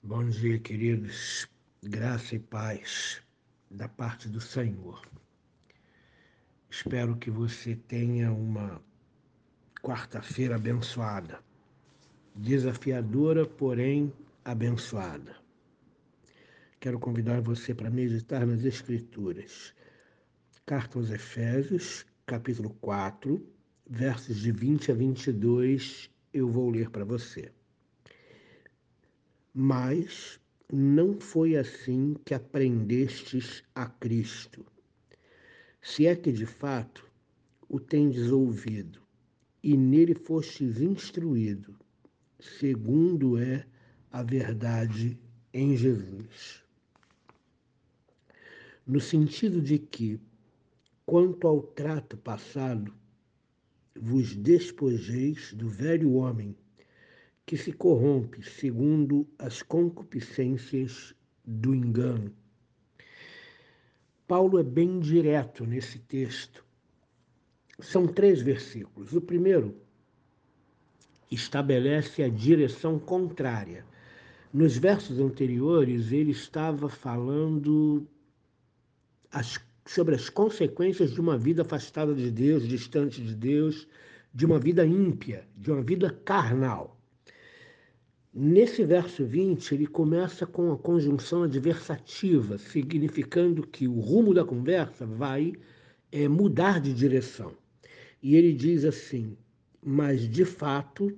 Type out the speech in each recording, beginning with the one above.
Bom dia, queridos. Graça e paz da parte do Senhor. Espero que você tenha uma quarta-feira abençoada, desafiadora, porém abençoada. Quero convidar você para meditar nas Escrituras. Carta aos Efésios, capítulo 4, versos de 20 a 22, eu vou ler para você. Mas não foi assim que aprendestes a Cristo. Se é que de fato o tendes ouvido e nele fostes instruído, segundo é a verdade em Jesus. No sentido de que, quanto ao trato passado, vos despojeis do velho homem que se corrompe segundo as concupiscências do engano. Paulo é bem direto nesse texto. São três versículos. O primeiro estabelece a direção contrária. Nos versos anteriores, ele estava falando as, sobre as consequências de uma vida afastada de Deus, distante de Deus, de uma vida ímpia, de uma vida carnal. Nesse verso 20, ele começa com a conjunção adversativa, significando que o rumo da conversa vai é, mudar de direção. E ele diz assim: Mas de fato,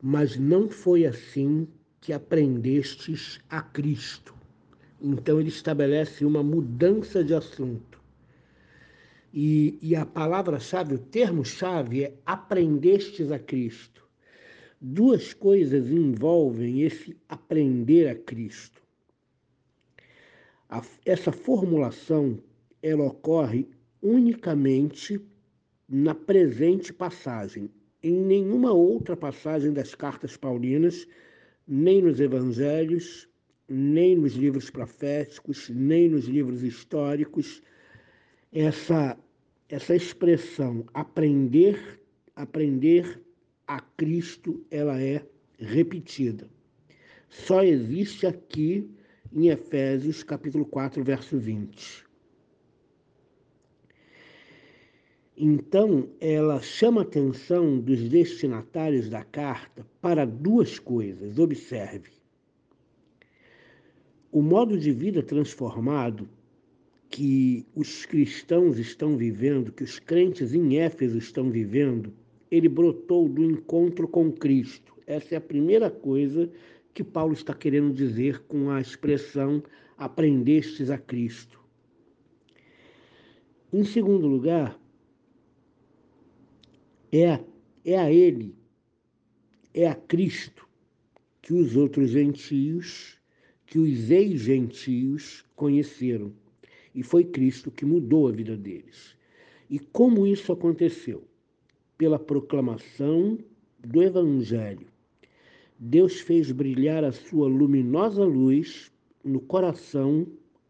mas não foi assim que aprendestes a Cristo. Então ele estabelece uma mudança de assunto. E, e a palavra-chave, o termo-chave é aprendestes a Cristo. Duas coisas envolvem esse aprender a Cristo. A, essa formulação ela ocorre unicamente na presente passagem. Em nenhuma outra passagem das cartas paulinas, nem nos evangelhos, nem nos livros proféticos, nem nos livros históricos, essa, essa expressão aprender, aprender a Cristo ela é repetida. Só existe aqui em Efésios capítulo 4, verso 20. Então, ela chama a atenção dos destinatários da carta para duas coisas. Observe. O modo de vida transformado que os cristãos estão vivendo, que os crentes em Éfeso estão vivendo, ele brotou do encontro com Cristo. Essa é a primeira coisa que Paulo está querendo dizer com a expressão aprendestes a Cristo. Em segundo lugar, é é a Ele, é a Cristo que os outros gentios, que os ex-gentios conheceram. E foi Cristo que mudou a vida deles. E como isso aconteceu? Pela proclamação do Evangelho. Deus fez brilhar a sua luminosa luz no coração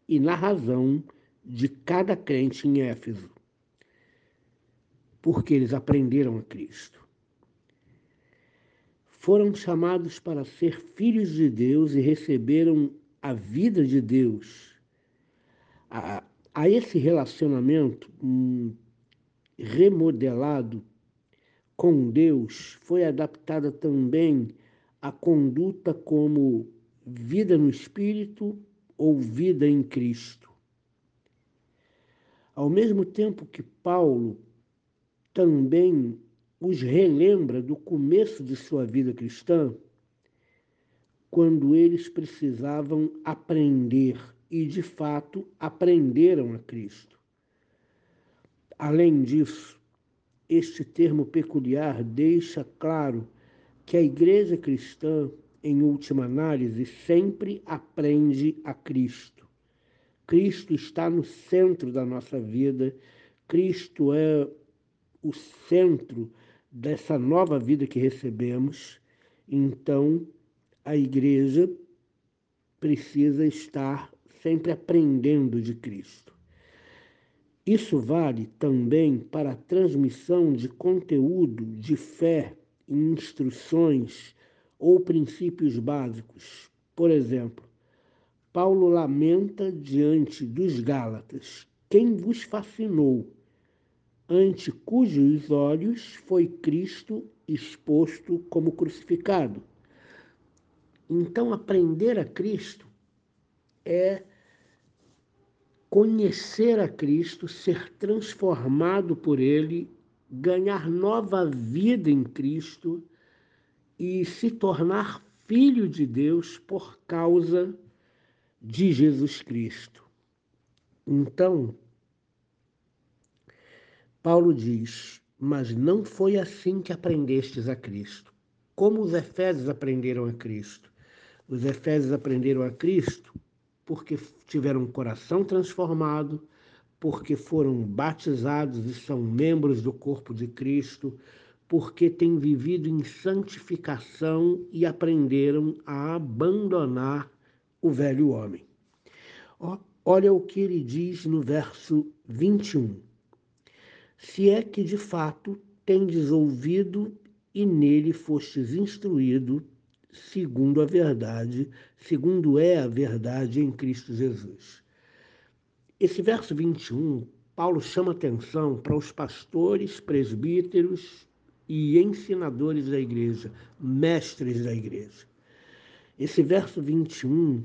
e na razão de cada crente em Éfeso, porque eles aprenderam a Cristo. Foram chamados para ser filhos de Deus e receberam a vida de Deus. A, a esse relacionamento um, remodelado com Deus foi adaptada também a conduta como vida no Espírito ou vida em Cristo. Ao mesmo tempo que Paulo também os relembra do começo de sua vida cristã, quando eles precisavam aprender e, de fato, aprenderam a Cristo. Além disso, este termo peculiar deixa claro que a igreja cristã, em última análise, sempre aprende a Cristo. Cristo está no centro da nossa vida, Cristo é o centro dessa nova vida que recebemos. Então, a igreja precisa estar sempre aprendendo de Cristo. Isso vale também para a transmissão de conteúdo de fé instruções ou princípios básicos. Por exemplo, Paulo lamenta diante dos Gálatas: Quem vos fascinou, ante cujos olhos foi Cristo exposto como crucificado. Então, aprender a Cristo é conhecer a Cristo, ser transformado por Ele, ganhar nova vida em Cristo e se tornar filho de Deus por causa de Jesus Cristo. Então, Paulo diz: Mas não foi assim que aprendestes a Cristo. Como os Efésios aprenderam a Cristo? Os Efésios aprenderam a Cristo porque tiveram um coração transformado, porque foram batizados e são membros do corpo de Cristo, porque têm vivido em santificação e aprenderam a abandonar o velho homem. Olha o que ele diz no verso 21. Se é que de fato tendes ouvido e nele fostes instruído, segundo a verdade, segundo é a verdade em Cristo Jesus. Esse verso 21, Paulo chama atenção para os pastores, presbíteros e ensinadores da igreja, mestres da igreja. Esse verso 21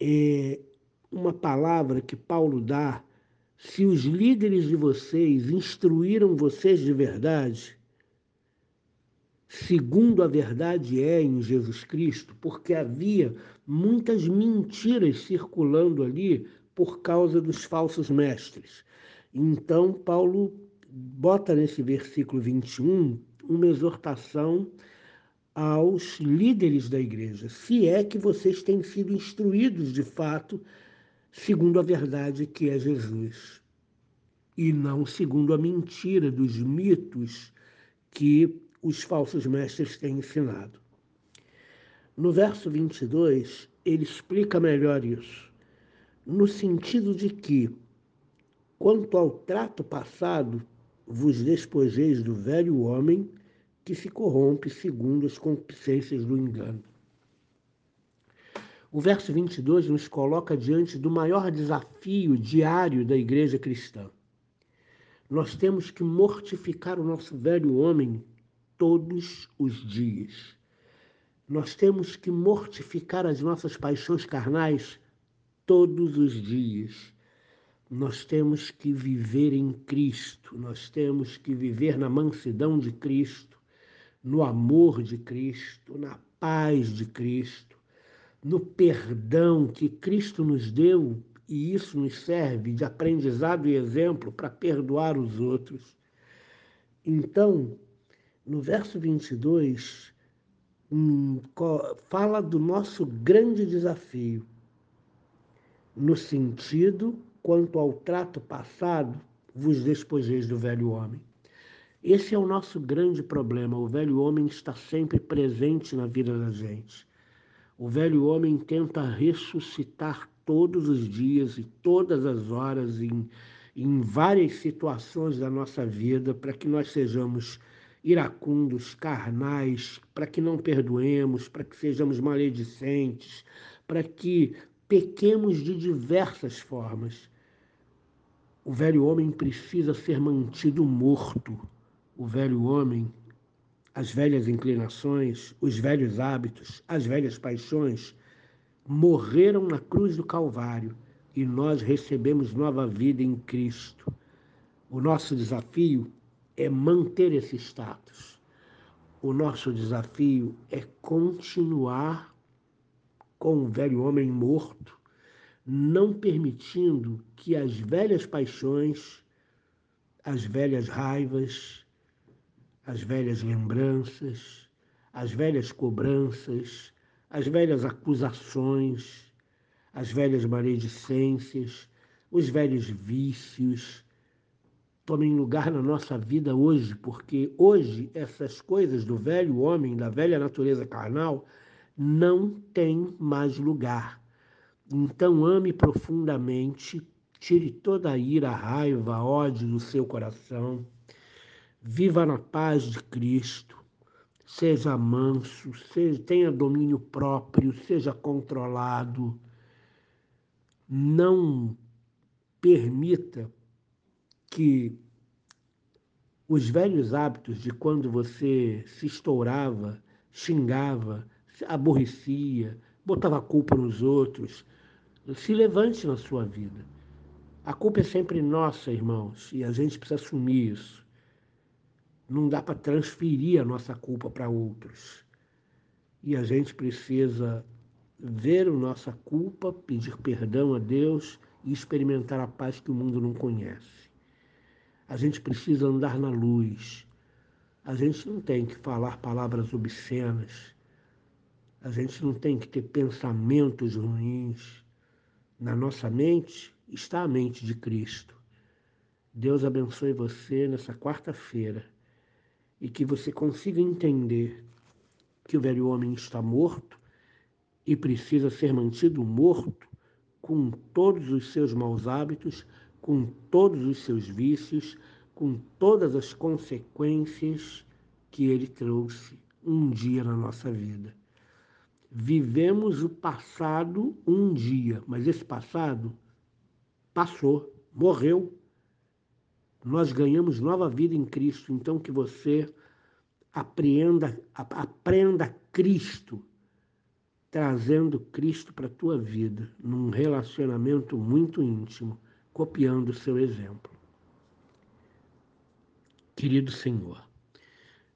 é uma palavra que Paulo dá. Se os líderes de vocês instruíram vocês de verdade, segundo a verdade é em Jesus Cristo, porque havia muitas mentiras circulando ali por causa dos falsos mestres. Então, Paulo bota nesse versículo 21 uma exortação aos líderes da igreja, se é que vocês têm sido instruídos de fato segundo a verdade que é Jesus, e não segundo a mentira dos mitos que os falsos mestres têm ensinado. No verso 22, ele explica melhor isso, no sentido de que, quanto ao trato passado, vos despojeis do velho homem que se corrompe segundo as concupiscências do engano. O verso 22 nos coloca diante do maior desafio diário da igreja cristã. Nós temos que mortificar o nosso velho homem todos os dias. Nós temos que mortificar as nossas paixões carnais todos os dias nós temos que viver em Cristo, nós temos que viver na mansidão de Cristo, no amor de Cristo, na paz de Cristo, no perdão que Cristo nos deu, e isso nos serve de aprendizado e exemplo para perdoar os outros. Então, no verso 22, hum, fala do nosso grande desafio, no sentido quanto ao trato passado, vos despojeis do velho homem. Esse é o nosso grande problema. O velho homem está sempre presente na vida da gente. O velho homem tenta ressuscitar todos os dias e todas as horas, em, em várias situações da nossa vida, para que nós sejamos iracundos, carnais, para que não perdoemos, para que sejamos maledicentes, para que pequemos de diversas formas. O velho homem precisa ser mantido morto. O velho homem, as velhas inclinações, os velhos hábitos, as velhas paixões morreram na cruz do Calvário e nós recebemos nova vida em Cristo. O nosso desafio é manter esse status. O nosso desafio é continuar com o velho homem morto não permitindo que as velhas paixões, as velhas raivas, as velhas lembranças, as velhas cobranças, as velhas acusações, as velhas maledicências, os velhos vícios tomem lugar na nossa vida hoje, porque hoje essas coisas do velho homem, da velha natureza carnal, não têm mais lugar então ame profundamente, tire toda a ira, a raiva, ódio do seu coração. Viva na paz de Cristo. seja manso, seja, tenha domínio próprio, seja controlado. Não permita que os velhos hábitos de quando você se estourava, xingava, se aborrecia, botava a culpa nos outros, se levante na sua vida. A culpa é sempre nossa, irmãos, e a gente precisa assumir isso. Não dá para transferir a nossa culpa para outros. E a gente precisa ver a nossa culpa, pedir perdão a Deus e experimentar a paz que o mundo não conhece. A gente precisa andar na luz. A gente não tem que falar palavras obscenas. A gente não tem que ter pensamentos ruins. Na nossa mente está a mente de Cristo. Deus abençoe você nessa quarta-feira e que você consiga entender que o velho homem está morto e precisa ser mantido morto com todos os seus maus hábitos, com todos os seus vícios, com todas as consequências que ele trouxe um dia na nossa vida. Vivemos o passado um dia, mas esse passado passou, morreu. Nós ganhamos nova vida em Cristo, então que você aprenda, aprenda Cristo, trazendo Cristo para a tua vida, num relacionamento muito íntimo, copiando o seu exemplo. Querido Senhor,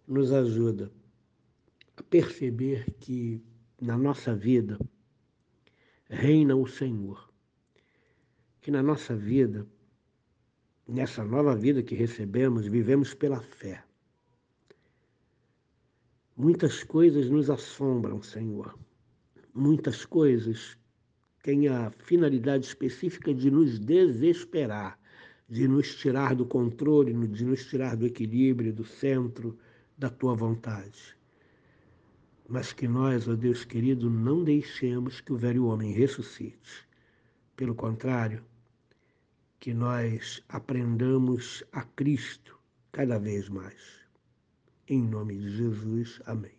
nos ajuda a perceber que na nossa vida reina o Senhor. Que na nossa vida, nessa nova vida que recebemos, vivemos pela fé. Muitas coisas nos assombram, Senhor. Muitas coisas têm a finalidade específica de nos desesperar, de nos tirar do controle, de nos tirar do equilíbrio, do centro da tua vontade mas que nós, ó Deus querido, não deixemos que o velho homem ressuscite. Pelo contrário, que nós aprendamos a Cristo cada vez mais. Em nome de Jesus, amém.